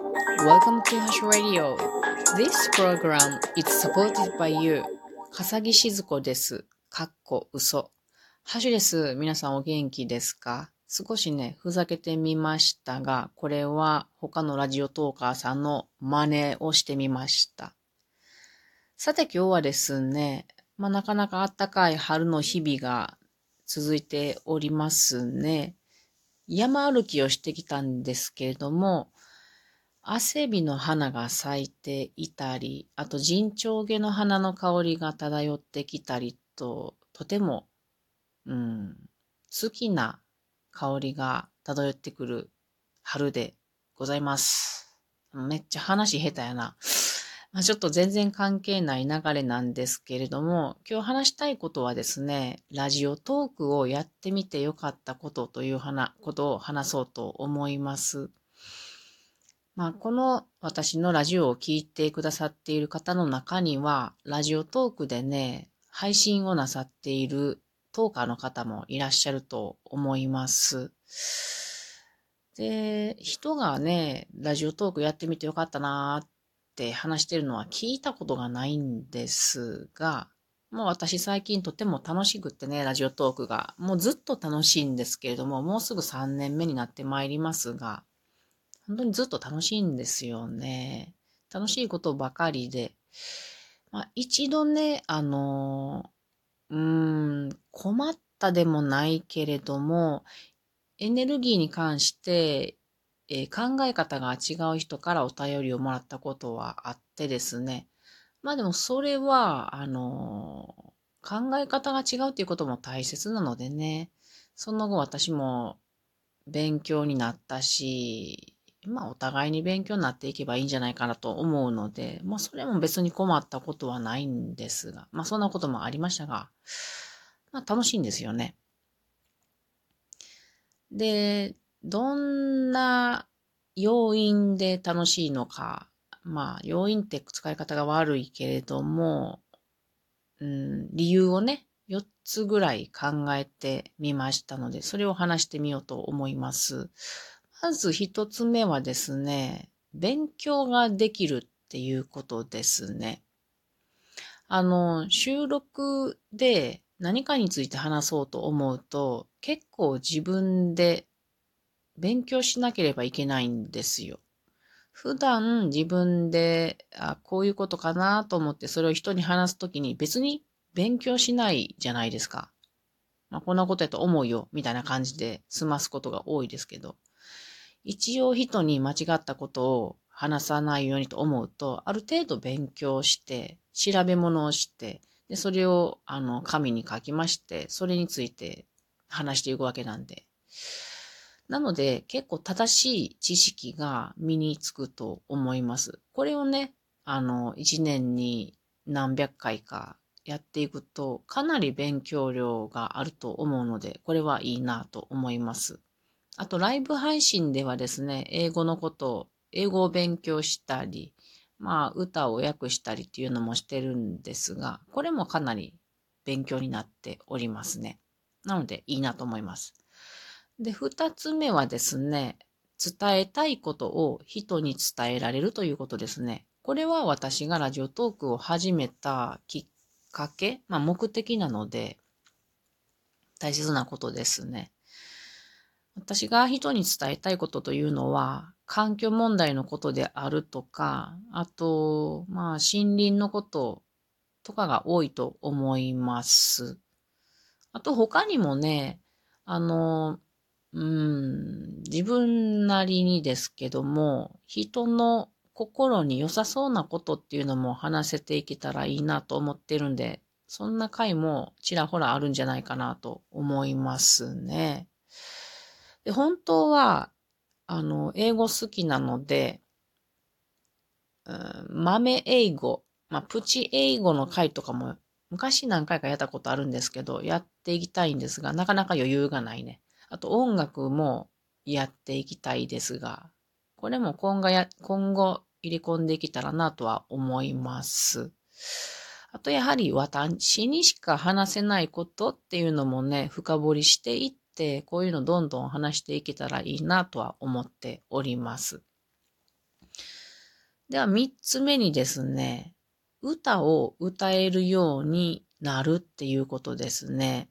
Welcome to Hash Radio. This program is supported by you. 笠木静子です。かっこ嘘。ハシュです。皆さんお元気ですか少しね、ふざけてみましたが、これは他のラジオトーカーさんの真似をしてみました。さて今日はですね、まあなかなか暖かい春の日々が続いておりますね。山歩きをしてきたんですけれども、汗びの花が咲いていたり、あと陣長毛の花の香りが漂ってきたりと、とても、うん、好きな香りが漂ってくる春でございます。めっちゃ話下手やな。まあ、ちょっと全然関係ない流れなんですけれども、今日話したいことはですね、ラジオトークをやってみてよかったことという話ことを話そうと思います。まあ、この私のラジオを聞いてくださっている方の中には、ラジオトークでね、配信をなさっているトーカーの方もいらっしゃると思います。で、人がね、ラジオトークやってみてよかったなーって話してるのは聞いたことがないんですが、もう私最近とても楽しくってね、ラジオトークが。もうずっと楽しいんですけれども、もうすぐ3年目になってまいりますが、本当にずっと楽しいんですよね。楽しいことばかりで。まあ、一度ね、あのうーん、困ったでもないけれども、エネルギーに関して、えー考え方が違う人からお便りをもらったことはあってですね。まあでもそれは、あの考え方が違うっていうことも大切なのでね。その後私も勉強になったし、まあお互いに勉強になっていけばいいんじゃないかなと思うので、まあそれも別に困ったことはないんですが、まあそんなこともありましたが、まあ楽しいんですよね。で、どんな要因で楽しいのか、まあ要因って使い方が悪いけれども、うん、理由をね、4つぐらい考えてみましたので、それを話してみようと思います。まず一つ目はですね、勉強ができるっていうことですね。あの、収録で何かについて話そうと思うと、結構自分で勉強しなければいけないんですよ。普段自分で、あ、こういうことかなと思ってそれを人に話すときに別に勉強しないじゃないですか。まあ、こんなことやと思うよ、みたいな感じで済ますことが多いですけど。一応人に間違ったことを話さないようにと思うと、ある程度勉強して、調べ物をして、で、それを、あの、紙に書きまして、それについて話していくわけなんで。なので、結構正しい知識が身につくと思います。これをね、あの、一年に何百回かやっていくと、かなり勉強量があると思うので、これはいいなと思います。あと、ライブ配信ではですね、英語のことを、英語を勉強したり、まあ、歌を訳したりっていうのもしてるんですが、これもかなり勉強になっておりますね。なので、いいなと思います。で、二つ目はですね、伝えたいことを人に伝えられるということですね。これは私がラジオトークを始めたきっかけ、まあ目的なので、大切なことですね。私が人に伝えたいことというのは、環境問題のことであるとか、あと、まあ森林のこととかが多いと思います。あと他にもね、あの、うん、自分なりにですけども、人の心に良さそうなことっていうのも話せていけたらいいなと思ってるんで、そんな回もちらほらあるんじゃないかなと思いますね。で本当は、あの、英語好きなので、うん、豆英語、まあ、プチ英語の回とかも昔何回かやったことあるんですけど、やっていきたいんですが、なかなか余裕がないね。あと音楽もやっていきたいですが、これも今後や、今後入れ込んでいけたらなとは思います。あとやはり私にしか話せないことっていうのもね、深掘りしていって、こういうのどんどん話していけたらいいなとは思っております。では三つ目にですね、歌を歌えるようになるっていうことですね。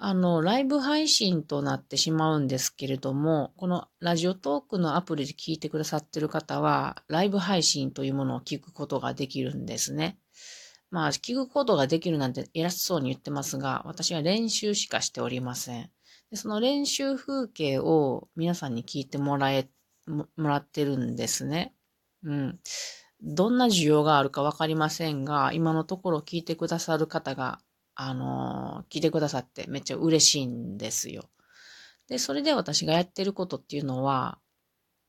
あの、ライブ配信となってしまうんですけれども、このラジオトークのアプリで聞いてくださってる方は、ライブ配信というものを聞くことができるんですね。まあ、聞くことができるなんて偉そうに言ってますが、私は練習しかしておりません。でその練習風景を皆さんに聞いてもらえ、もらってるんですね。うん。どんな需要があるかわかりませんが、今のところ聞いてくださる方があの聞いてくださってめっちゃ嬉しいんですよ。で、それで私がやってることっていうのは、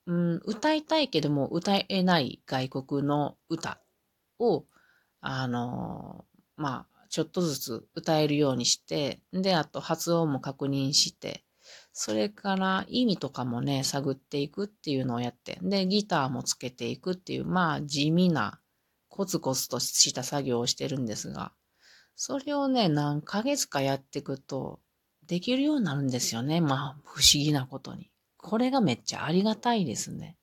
うん、歌いたいけども歌えない外国の歌を、あのまあ、ちょっとずつ歌えるようにして、で、あと発音も確認して、それから意味とかもね、探っていくっていうのをやって、で、ギターもつけていくっていう、まあ、地味な、コツコツとした作業をしてるんですが、それをね、何ヶ月かやっていくと、できるようになるんですよね。まあ、不思議なことに。これがめっちゃありがたいですね。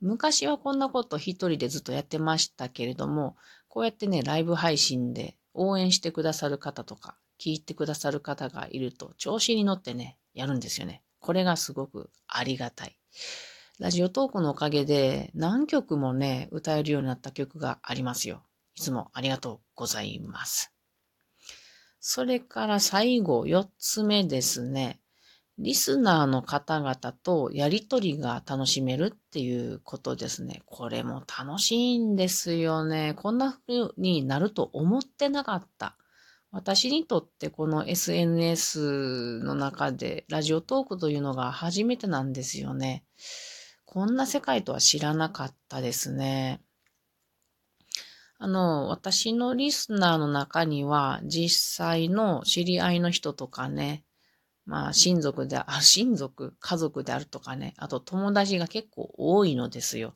昔はこんなこと一人でずっとやってましたけれども、こうやってね、ライブ配信で応援してくださる方とか、聞いてくださる方がいると、調子に乗ってね、やるんですよね。これがすごくありがたい。ラジオトークのおかげで何曲もね、歌えるようになった曲がありますよ。いつもありがとうございます。それから最後、四つ目ですね。リスナーの方々とやりとりが楽しめるっていうことですね。これも楽しいんですよね。こんな風になると思ってなかった。私にとってこの SNS の中でラジオトークというのが初めてなんですよね。こんな世界とは知らなかったですね。あの、私のリスナーの中には、実際の知り合いの人とかね、まあ、親族で、あ、親族、家族であるとかね、あと友達が結構多いのですよ。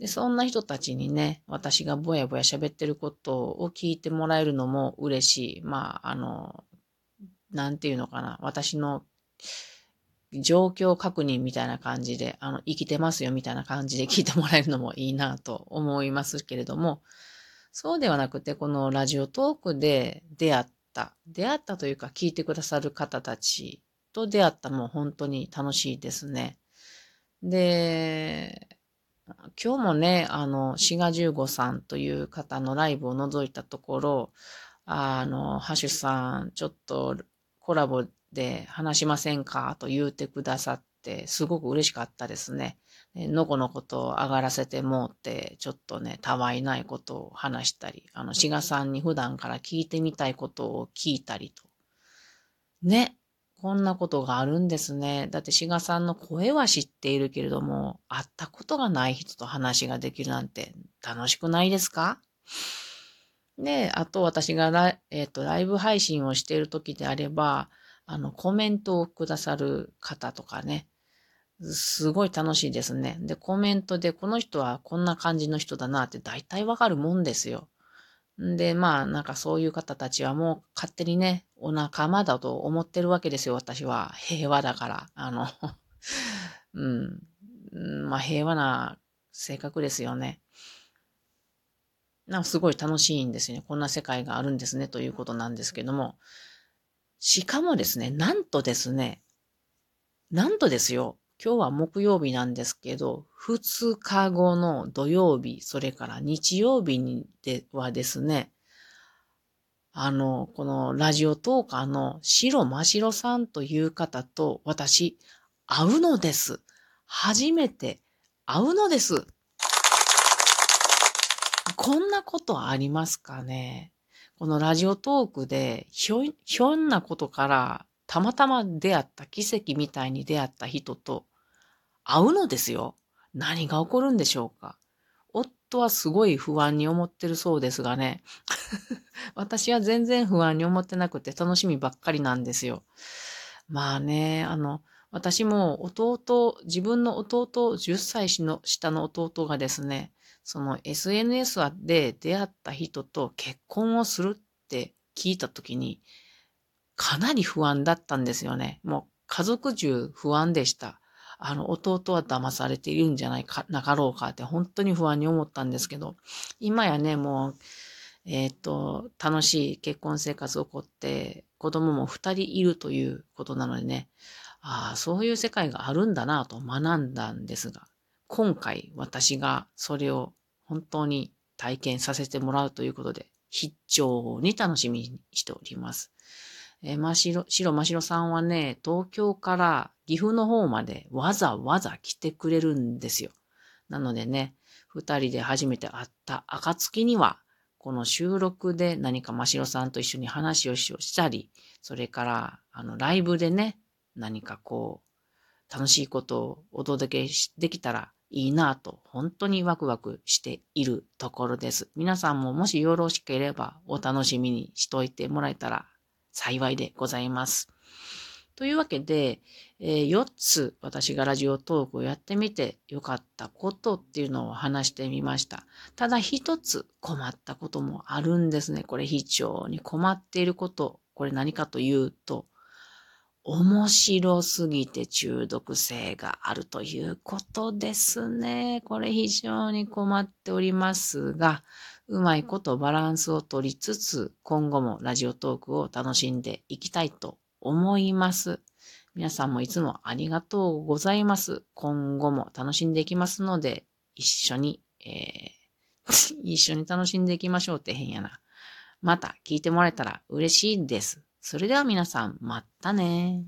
で、そんな人たちにね、私がぼやぼや喋ってることを聞いてもらえるのも嬉しい。まあ、あの、なんていうのかな、私の状況確認みたいな感じで、あの、生きてますよみたいな感じで 聞いてもらえるのもいいなと思いますけれども、そうではなくて、このラジオトークで出会った、出会ったというか聞いてくださる方たちと出会ったも本当に楽しいですね。で、今日もね、あの、シガ15さんという方のライブを覗いたところ、あの、ハッシュさん、ちょっとコラボで話しませんかと言うてくださって、すごく嬉しかったですね。のこのことを上がらせてもうって、ちょっとね、たわいないことを話したり、あの、志賀さんに普段から聞いてみたいことを聞いたりと。ね。こんなことがあるんですね。だって志賀さんの声は知っているけれども、会ったことがない人と話ができるなんて楽しくないですか？で、あと私がラ,、えーと、ライブ配信をしている時であれば、あの、コメントをくださる方とかね、すごい楽しいですね。で、コメントでこの人はこんな感じの人だなって大体わかるもんですよ。で、まあ、なんかそういう方たちはもう勝手にね、お仲間だと思ってるわけですよ、私は。平和だから。あの うん。まあ、平和な性格ですよね。なんかすごい楽しいんですよね。こんな世界があるんですね、ということなんですけども。しかもですね、なんとですね、なんとですよ、今日は木曜日なんですけど、2日後の土曜日、それから日曜日にではですね、あの、このラジオトーカーの白真白さんという方と私、会うのです。初めて会うのです。こんなことありますかね？このラジオトークでひょ、ひょんなことからたまたま出会った奇跡みたいに出会った人と会うのですよ。何が起こるんでしょうか？夫はすごい不安に思ってるそうですがね。私は全然不安に思ってなくて楽しみばっかりなんですよ。まあね、あの、私も弟、自分の弟、10歳下の弟がですね、その SNS で出会った人と結婚をするって聞いたときに、かなり不安だったんですよね。もう家族中不安でした。あの、弟は騙されているんじゃないか、なかろうかって本当に不安に思ったんですけど、今やね、もう、えっ、と、楽しい結婚生活を送って、子供も二人いるということなのでね、ああ、そういう世界があるんだなと学んだんですが、今回私がそれを本当に体験させてもらうということで、非常に楽しみにしております。えー、ましろ、しろましろさんはね、東京から岐阜の方までわざわざ来てくれるんですよ。なのでね、二人で初めて会った暁には、この収録で何かましろさんと一緒に話をしたり、それから、あの、ライブでね、何かこう、楽しいことをお届けできたらいいなと、本当にワクワクしているところです。皆さんももしよろしければお楽しみにしといてもらえたら幸いでございます。というわけで、えー、4つ私がラジオトークをやってみて良かったことっていうのを話してみました。ただ1つ困ったこともあるんですね。これ非常に困っていること。これ何かというと、面白すぎて中毒性があるということですね。これ非常に困っておりますが、うまいことバランスを取りつつ、今後もラジオトークを楽しんでいきたいと思います。皆さんもいつもありがとうございます。今後も楽しんでいきますので、一緒に、えー、一緒に楽しんでいきましょうって変やな。また聞いてもらえたら嬉しいです。それでは皆さん、またね